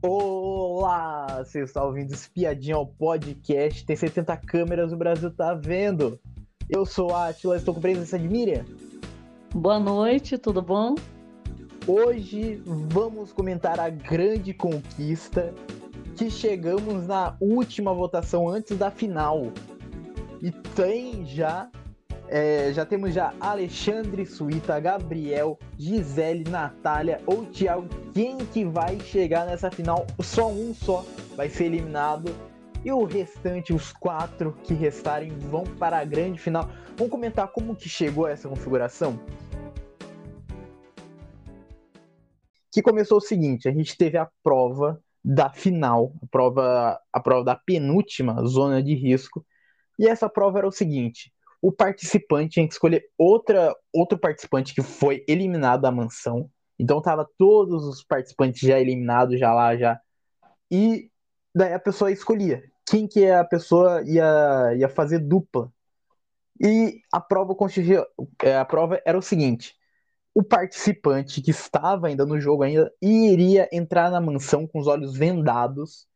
Olá, você está ouvindo Espiadinha ao podcast. Tem 70 câmeras, o Brasil tá vendo. Eu sou a Atila, estou com presença de Miriam. Boa noite, tudo bom? Hoje vamos comentar a grande conquista que chegamos na última votação antes da final. E tem já é, já temos já Alexandre Suíta, Gabriel, Gisele, Natália ou Thiago. Quem que vai chegar nessa final? Só um só vai ser eliminado. E o restante, os quatro que restarem, vão para a grande final. Vamos comentar como que chegou essa configuração? Que começou o seguinte, a gente teve a prova da final, a prova, a prova da penúltima zona de risco. E essa prova era o seguinte: o participante tinha que escolher outra, outro participante que foi eliminado da mansão. Então tava todos os participantes já eliminados, já lá, já. E daí a pessoa escolhia quem que a pessoa ia, ia fazer dupla. E a prova é, a prova era o seguinte: o participante que estava ainda no jogo ainda iria entrar na mansão com os olhos vendados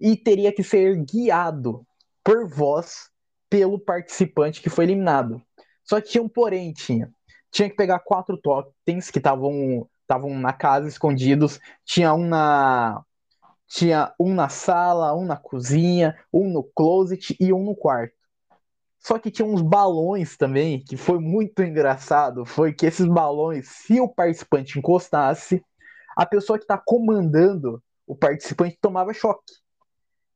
e teria que ser guiado por voz pelo participante que foi eliminado. Só que tinha um porém, tinha. Tinha que pegar quatro totens que estavam estavam na casa escondidos, tinha um na tinha um na sala, um na cozinha, um no closet e um no quarto. Só que tinha uns balões também, que foi muito engraçado, foi que esses balões, se o participante encostasse, a pessoa que está comandando o participante tomava choque.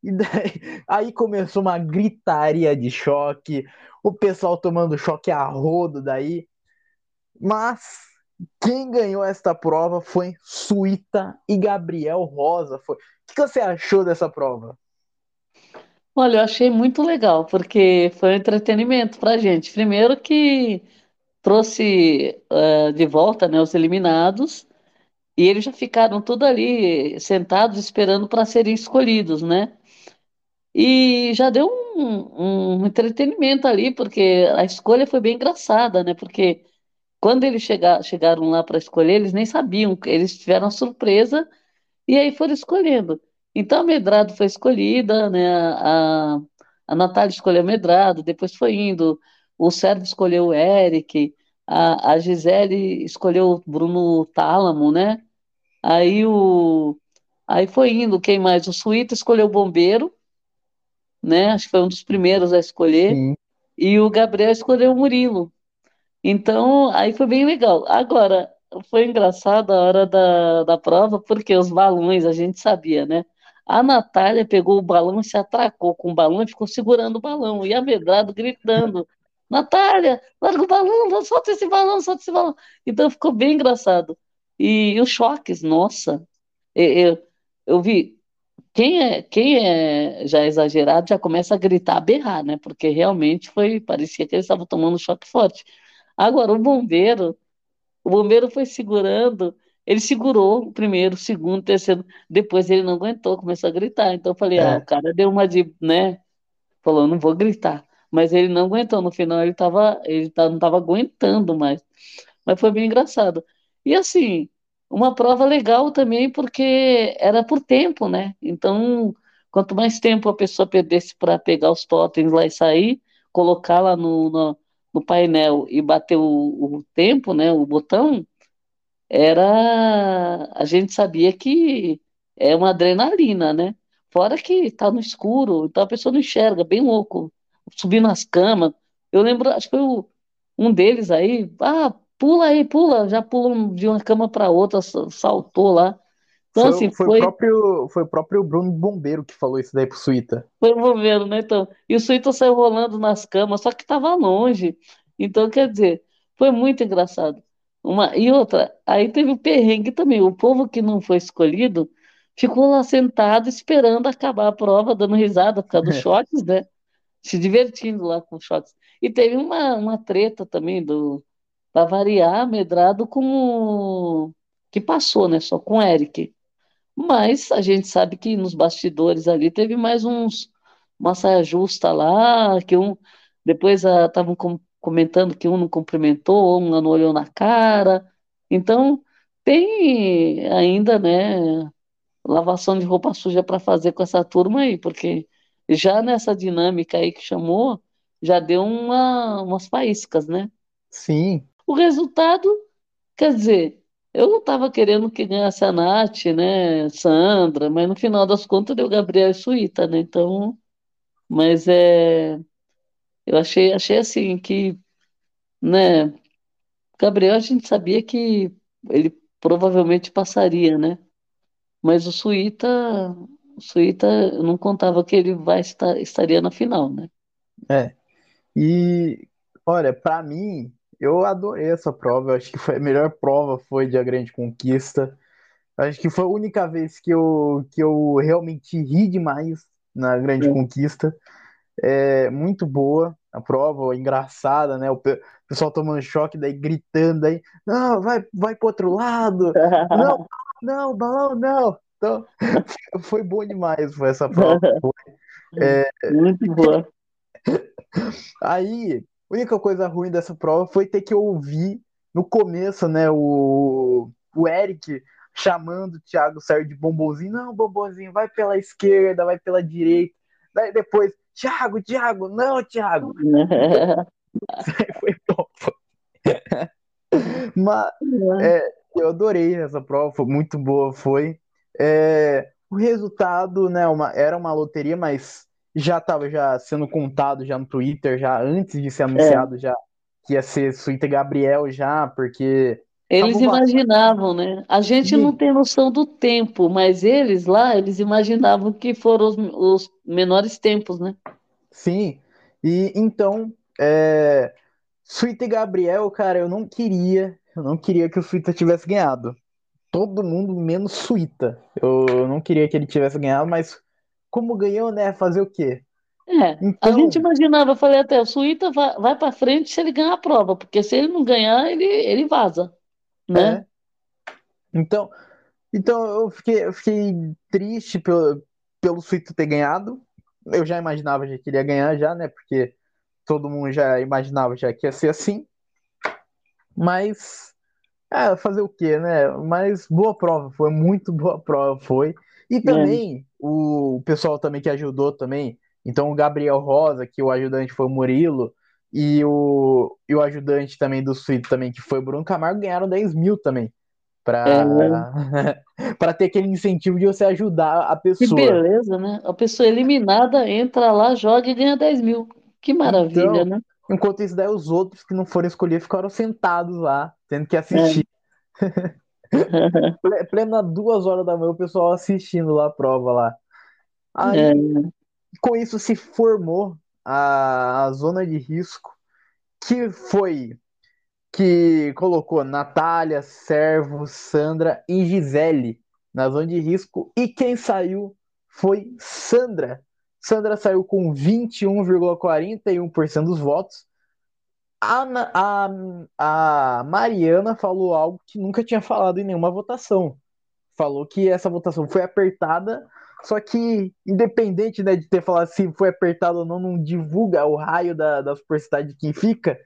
E daí, aí começou uma gritaria de choque, o pessoal tomando choque a rodo daí. Mas quem ganhou esta prova foi Suíta e Gabriel Rosa. Foi. O que você achou dessa prova? Olha, eu achei muito legal, porque foi um entretenimento pra gente. Primeiro que trouxe uh, de volta né, os eliminados, e eles já ficaram tudo ali sentados esperando para serem escolhidos, né? E já deu um, um, entretenimento ali, porque a escolha foi bem engraçada, né? Porque quando eles chega, chegaram lá para escolher, eles nem sabiam, eles tiveram a surpresa e aí foram escolhendo. Então a Medrado foi escolhida, né? A, a Natália escolheu Medrado, depois foi indo, o Sérgio escolheu o Eric, a, a Gisele escolheu o Bruno Tálamo, né? Aí o aí foi indo, quem mais? O Suíta escolheu o Bombeiro, né? Acho que foi um dos primeiros a escolher. Sim. E o Gabriel escolheu o Murilo. Então, aí foi bem legal. Agora, foi engraçado a hora da, da prova, porque os balões, a gente sabia, né? A Natália pegou o balão e se atracou com o balão e ficou segurando o balão. E a Medrado gritando: Natália, larga o balão, solta esse balão, solta esse balão. Então ficou bem engraçado. E, e os choques, nossa. Eu, eu, eu vi quem é, quem é já exagerado já começa a gritar, a berrar, né? Porque realmente foi, parecia que ele estava tomando um choque forte. Agora, o bombeiro, o bombeiro foi segurando, ele segurou o primeiro, o segundo, o terceiro, depois ele não aguentou, começou a gritar. Então eu falei, ah, é. ah, o cara deu uma de, né? Falou, não vou gritar. Mas ele não aguentou, no final ele tava, ele tá, não estava aguentando mais. Mas foi bem engraçado. E assim, uma prova legal também, porque era por tempo, né? Então, quanto mais tempo a pessoa perdesse para pegar os totens lá e sair, colocar lá no, no, no painel e bater o, o, tempo, né? O botão, era. A gente sabia que é uma adrenalina, né? Fora que tá no escuro, então a pessoa não enxerga, bem louco, subindo nas camas. Eu lembro, acho que o, um deles aí, ah, pula aí, pula, já pula de uma cama para outra, saltou lá. Então, foi, assim, foi, foi... O próprio, foi o próprio Bruno Bombeiro que falou isso daí pro Suíta. Foi o Bombeiro, né? Então, e o Suíta saiu rolando nas camas, só que tava longe. Então, quer dizer, foi muito engraçado. Uma, e outra, aí teve o perrengue também. O povo que não foi escolhido ficou lá sentado esperando acabar a prova, dando risada por causa dos choques, né? Se divertindo lá com os choques. E teve uma, uma treta também do, para variar, Medrado com que passou, né? Só com o Eric. Mas a gente sabe que nos bastidores ali teve mais uns uma saia justa lá, que um depois estavam ah, comentando que um não cumprimentou, um não olhou na cara. Então tem ainda, né? lavação de roupa suja para fazer com essa turma aí, porque já nessa dinâmica aí que chamou, já deu uma, umas faíscas, né? Sim. O resultado, quer dizer, eu não estava querendo que ganhasse a Nath, né, Sandra, mas no final das contas deu Gabriel e Suíta, né? Então, mas é, eu achei, achei assim que, né, Gabriel a gente sabia que ele provavelmente passaria, né? Mas o Suíta, o Suíta, eu não contava que ele vai estar, estaria na final, né? É. E olha, para mim, eu adorei essa prova. Eu acho que foi a melhor prova foi de A Grande Conquista. Acho que foi a única vez que eu, que eu realmente ri demais na Grande É. Conquista. É muito boa a prova, engraçada, né? O pe- pessoal tomando choque, daí gritando aí, não, vai, vai pro outro lado, não, não, balão, não. Então, foi bom demais foi essa prova. É, Muito boa. Aí, a única coisa ruim dessa prova foi ter que ouvir no começo, né, o, o Eric chamando o Thiago Sérgio de bombonzinho. Não, bombonzinho, vai pela esquerda, vai pela direita. Daí depois, Thiago, Thiago, não, Thiago. Foi bom. Mas é, eu adorei essa prova, foi muito boa, foi. É, o resultado, né, uma, era uma loteria, mas já estava já sendo contado já no Twitter, já antes de ser anunciado, já que ia ser Suíta e Gabriel já, porque Eles imaginavam, né? A gente Sim. não tem noção do tempo, mas eles lá, eles imaginavam que foram os, os menores tempos, né? Sim, e então, é, Suíta e Gabriel, cara, eu não queria, eu não queria que o Suíta tivesse ganhado. Todo mundo menos Suíta. Eu não queria que ele tivesse ganhado, mas como ganhou, né? Fazer o quê? É, a Então, gente imaginava, eu falei até, o Suíta vai, vai para frente se ele ganhar a prova, porque se ele não ganhar, ele, ele vaza, né? é. Então, então eu fiquei, eu fiquei triste pelo, pelo Suíta ter ganhado. Eu já imaginava já que ele ia ganhar já, né? Porque todo mundo já imaginava já que ia ser assim. Mas, é, fazer o quê, né? Mas boa prova, foi muito boa prova, foi. E também o pessoal também que ajudou também. Então o Gabriel Rosa, que o ajudante foi o Murilo, e o, e o ajudante também do Suíte também, que foi o Bruno Camargo, ganharam 10 mil também. Pra, pra ter aquele incentivo de você ajudar a Que pessoa. beleza, né? A pessoa eliminada entra lá, joga e ganha 10 mil. Que maravilha, Então, né? Enquanto isso, daí os outros que não foram escolher ficaram sentados lá, tendo que assistir. Ple- Plena duas horas da manhã, o pessoal assistindo lá a prova lá. Aí, É, com isso se formou a, a zona de risco, que foi que colocou Natália, Servo, Sandra e Gisele na zona de risco. E quem saiu foi Sandra. Sandra saiu com 21,41% dos votos. A, a, a Mariana falou algo que nunca tinha falado em nenhuma votação. Falou que essa votação foi apertada, só que, independente né, de ter falado se foi apertado ou não, não divulga o raio da, da porcentagem de quem fica.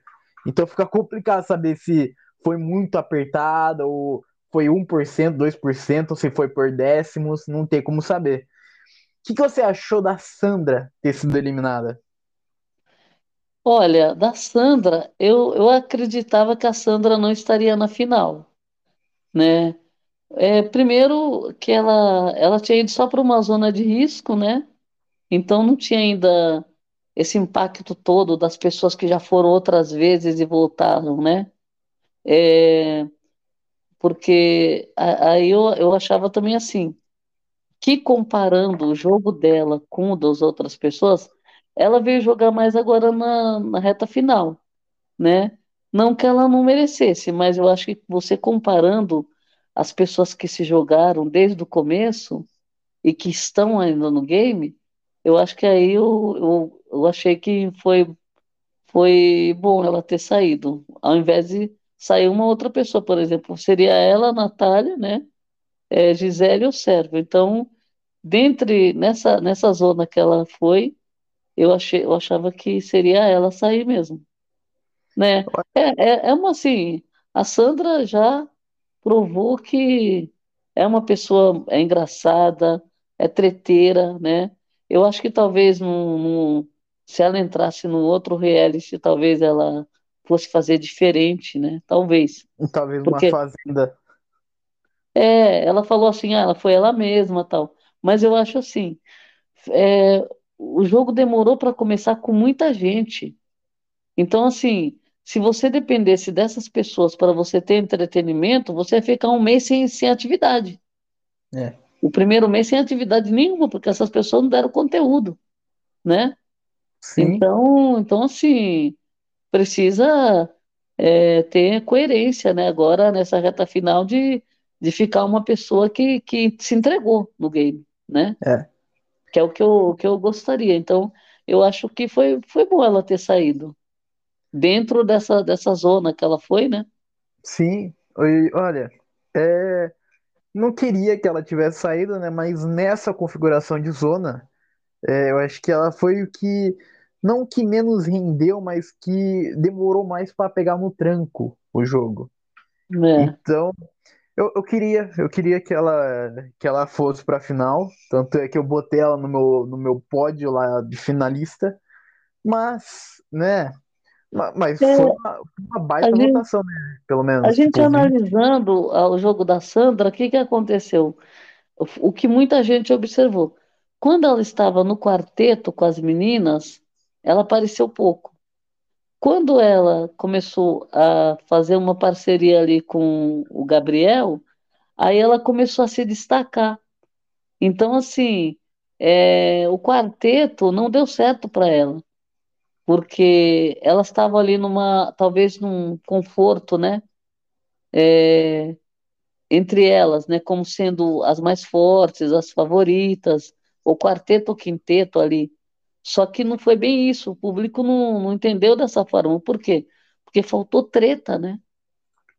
Então fica complicado saber se foi muito apertada ou foi 1%, 2%, ou se foi por décimos, não tem como saber. O que, que você achou da Sandra ter sido eliminada? Olha, da Sandra, eu, eu acreditava que a Sandra não estaria na final, né? É, primeiro que ela, ela tinha ido só para uma zona de risco, né? Então não tinha ainda esse impacto todo das pessoas que já foram outras vezes e voltaram, né? É, porque aí eu, eu achava também assim, que comparando o jogo dela com o das outras pessoas, ela veio jogar mais agora na, na reta final, né? Não que ela não merecesse, mas eu acho que você comparando as pessoas que se jogaram desde o começo e que estão ainda no game, eu acho que aí eu, eu, eu achei que foi, foi bom ela ter saído, ao invés de sair uma outra pessoa, por exemplo, seria ela, a Natália, né? É, Gisele ou Sérvio. Então, dentre nessa, nessa zona que ela foi, eu achei, eu achava que seria ela sair mesmo, né? É, é, é uma assim, a Sandra já provou que é uma pessoa é engraçada, é treteira, né? Eu acho que talvez num, num, se ela entrasse num outro reality, talvez ela fosse fazer diferente, né? Talvez. Talvez uma Porque fazenda. é, ela falou assim, ah, ela foi ela mesma, tal. Mas eu acho assim, é, o jogo demorou para começar com muita gente. Então, assim, se você dependesse dessas pessoas para você ter entretenimento, você ia ficar um mês sem, sem atividade. É. O primeiro mês sem atividade nenhuma, porque essas pessoas não deram conteúdo, né? Sim, Então, então assim, precisa é, ter coerência, né? Agora, nessa reta final, de, de ficar uma pessoa que, que se entregou no game, né? é. Que é o que eu, que eu gostaria. Então, eu acho que foi, foi bom ela ter saído. Dentro dessa, dessa zona que ela foi, né? Sim. Olha, é, não queria que ela tivesse saído, né? Mas nessa configuração de zona, é, eu acho que ela foi o que, não o que menos rendeu, mas que demorou mais para pegar no tranco o jogo. É. Então, eu, eu queria, eu queria que ela, que ela fosse para a final, tanto é que eu botei ela no meu, no meu pódio lá de finalista, mas, né? ma- Mas foi É, uma, uma a baita gente, votação, né? Pelo a menos, gente tipo, 20. analisando ah, o jogo da Sandra, o que que aconteceu? O que muita gente observou. Quando ela estava no quarteto com as meninas, ela apareceu pouco. Quando ela começou a fazer uma parceria ali com o Gabriel, aí ela começou a se destacar. Então, assim, é, o quarteto não deu certo para ela, porque ela estava ali numa, talvez num conforto, né? É, entre elas, né? Como sendo as mais fortes, as favoritas, o quarteto ou quinteto ali. Só que não foi bem isso, o público não, não entendeu dessa forma. Por quê? Porque faltou treta, né?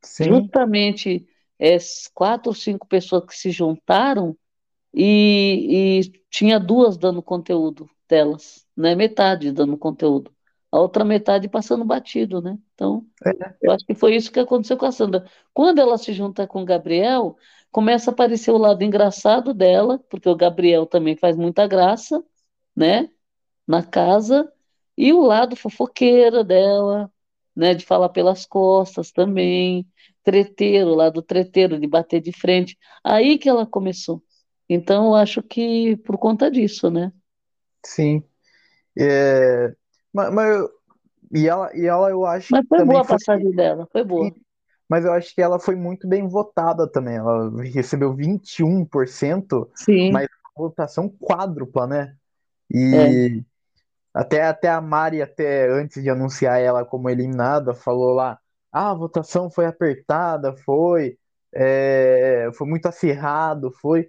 Sim, Justamente é, quatro ou cinco pessoas que se juntaram e, e tinha duas dando conteúdo delas, né? Metade dando conteúdo. A outra metade passando batido, né? Então, é, eu acho que foi isso que aconteceu com a Sandra. Quando ela se junta com o Gabriel, começa a aparecer o lado engraçado dela, porque o Gabriel também faz muita graça, né? Na casa, e o lado fofoqueira dela, né? De falar pelas costas também, treteiro, lado treteiro, de bater de frente. Aí que ela começou. Então, eu acho que por conta disso, né? sim. É, mas, mas eu- e ela, e ela, eu acho Mas que foi boa a foi. passagem dela, foi boa. Mas eu acho que ela foi muito bem votada também. Ela recebeu 21%, Sim, mas votação quádrupla, né? é. E até, até a Mari, até antes de anunciar ela como eliminada, falou lá: ah, a votação foi apertada, foi, é, foi muito acirrado, foi.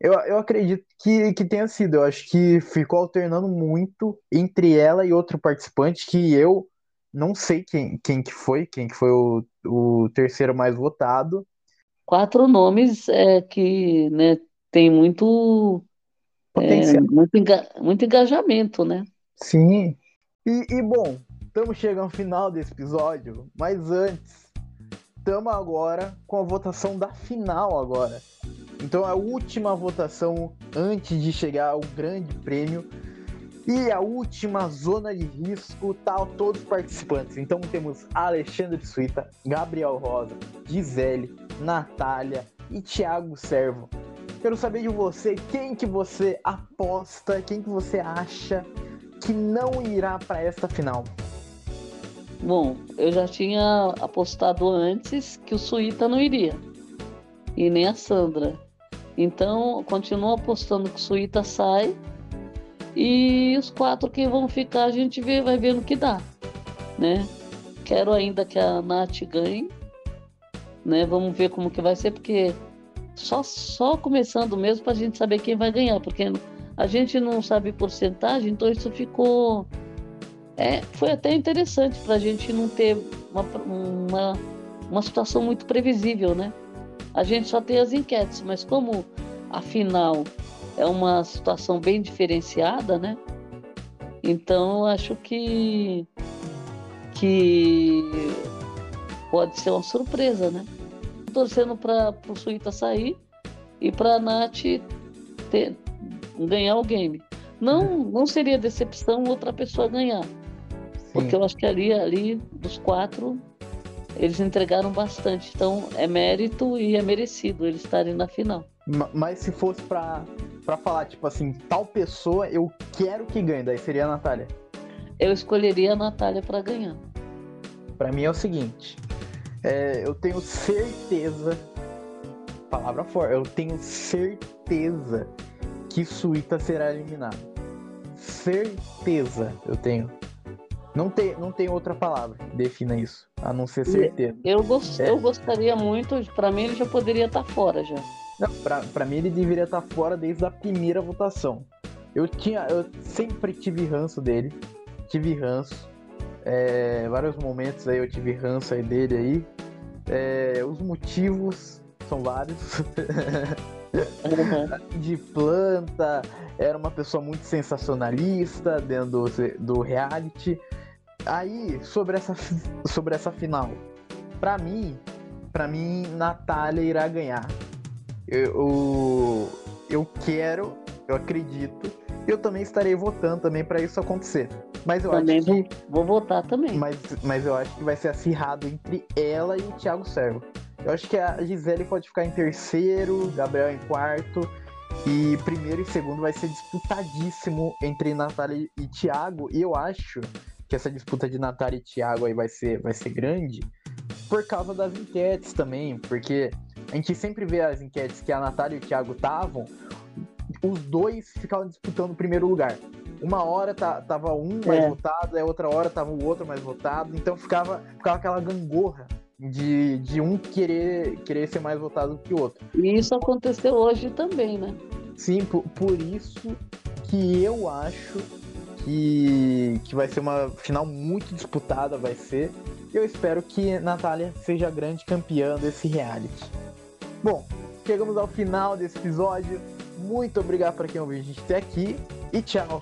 Eu, eu acredito que, que tenha sido. Eu acho que ficou alternando muito entre ela e outro participante que eu não sei quem, quem que foi, quem que foi o, o terceiro mais votado. Quatro nomes é, que, né, tem muito, é, Potencial. muito, enga- muito engajamento, né? Sim. E, e bom, estamos chegando ao final desse episódio, mas antes, estamos agora com a votação da final agora. Então a última votação antes de chegar ao grande prêmio e a última zona de risco tá todos os participantes. Então temos Alexandre Suíta, Gabriel Rosa, Gisele, Natália e Thiago Servo. Quero saber de você quem que você aposta, quem que você acha que não irá para esta final. Bom, eu já tinha apostado antes que o Suíta não iria, e nem a Sandra. Então, continuo apostando que o Suíta sai, e os quatro que vão ficar, a gente vê, vai ver no que dá, né? Quero ainda que a Nath ganhe, né? Vamos ver como que vai ser, porque só, só começando mesmo para a gente saber quem vai ganhar, porque a gente não sabe porcentagem, então isso ficou. É, foi até interessante para a gente não ter uma, uma, uma situação muito previsível, né? A gente só tem as enquetes, mas como a final é uma situação bem diferenciada, né? Então acho que, que pode ser uma surpresa, né? Torcendo para o Suíta sair e para a Nath ter, ganhar o game. Não, não seria decepção outra pessoa ganhar. Sim. Porque eu acho que ali, ali, dos quatro, eles entregaram bastante. Então é mérito e é merecido eles estarem na final. Mas se fosse pra, pra falar, tipo assim, tal pessoa eu quero que ganhe, daí seria a Natália. Eu escolheria a Natália para ganhar. Para mim é o seguinte. É, eu tenho certeza. Palavra forte, eu tenho certeza que Suíta será eliminado. Certeza eu tenho. Não tem, não tem outra palavra que defina isso, a não ser certeza. Eu, gost, é. eu gostaria muito, para mim ele já poderia estar tá fora já. Pra mim ele deveria estar tá fora desde a primeira votação. Eu tinha, eu sempre tive ranço dele, tive ranço. É, vários momentos aí eu tive ranço aí dele aí. É, os motivos são vários. Uhum. de planta, era uma pessoa muito sensacionalista dentro do, do reality. Aí, sobre essa, sobre essa final, para mim, para mim, Natália irá ganhar. Eu, eu quero, eu acredito, eu também estarei votando também para isso acontecer. Mas eu também acho que vou votar também. Mas, mas eu acho que vai ser acirrado entre ela e o Thiago Servo. Eu acho que a Gisele pode ficar em terceiro, Gabriel em quarto. E primeiro e segundo vai ser disputadíssimo entre Natália e Thiago. E eu acho que essa disputa de Natália e Thiago aí vai ser, vai ser grande por causa das enquetes também, porque a gente sempre vê as enquetes que a Natália e o Thiago estavam, os dois ficavam disputando o primeiro lugar. Uma hora tava um mais é. votado, a outra hora tava o outro mais votado, então ficava, ficava aquela gangorra de, de um querer, querer ser mais votado que o outro. E isso aconteceu hoje também, né? Sim, por, por isso que eu acho que, que vai ser uma final muito disputada, vai ser. Eu espero que Natália seja a grande campeã desse reality. Bom, chegamos ao final desse episódio. Muito obrigado para quem ouviu a gente até aqui e tchau!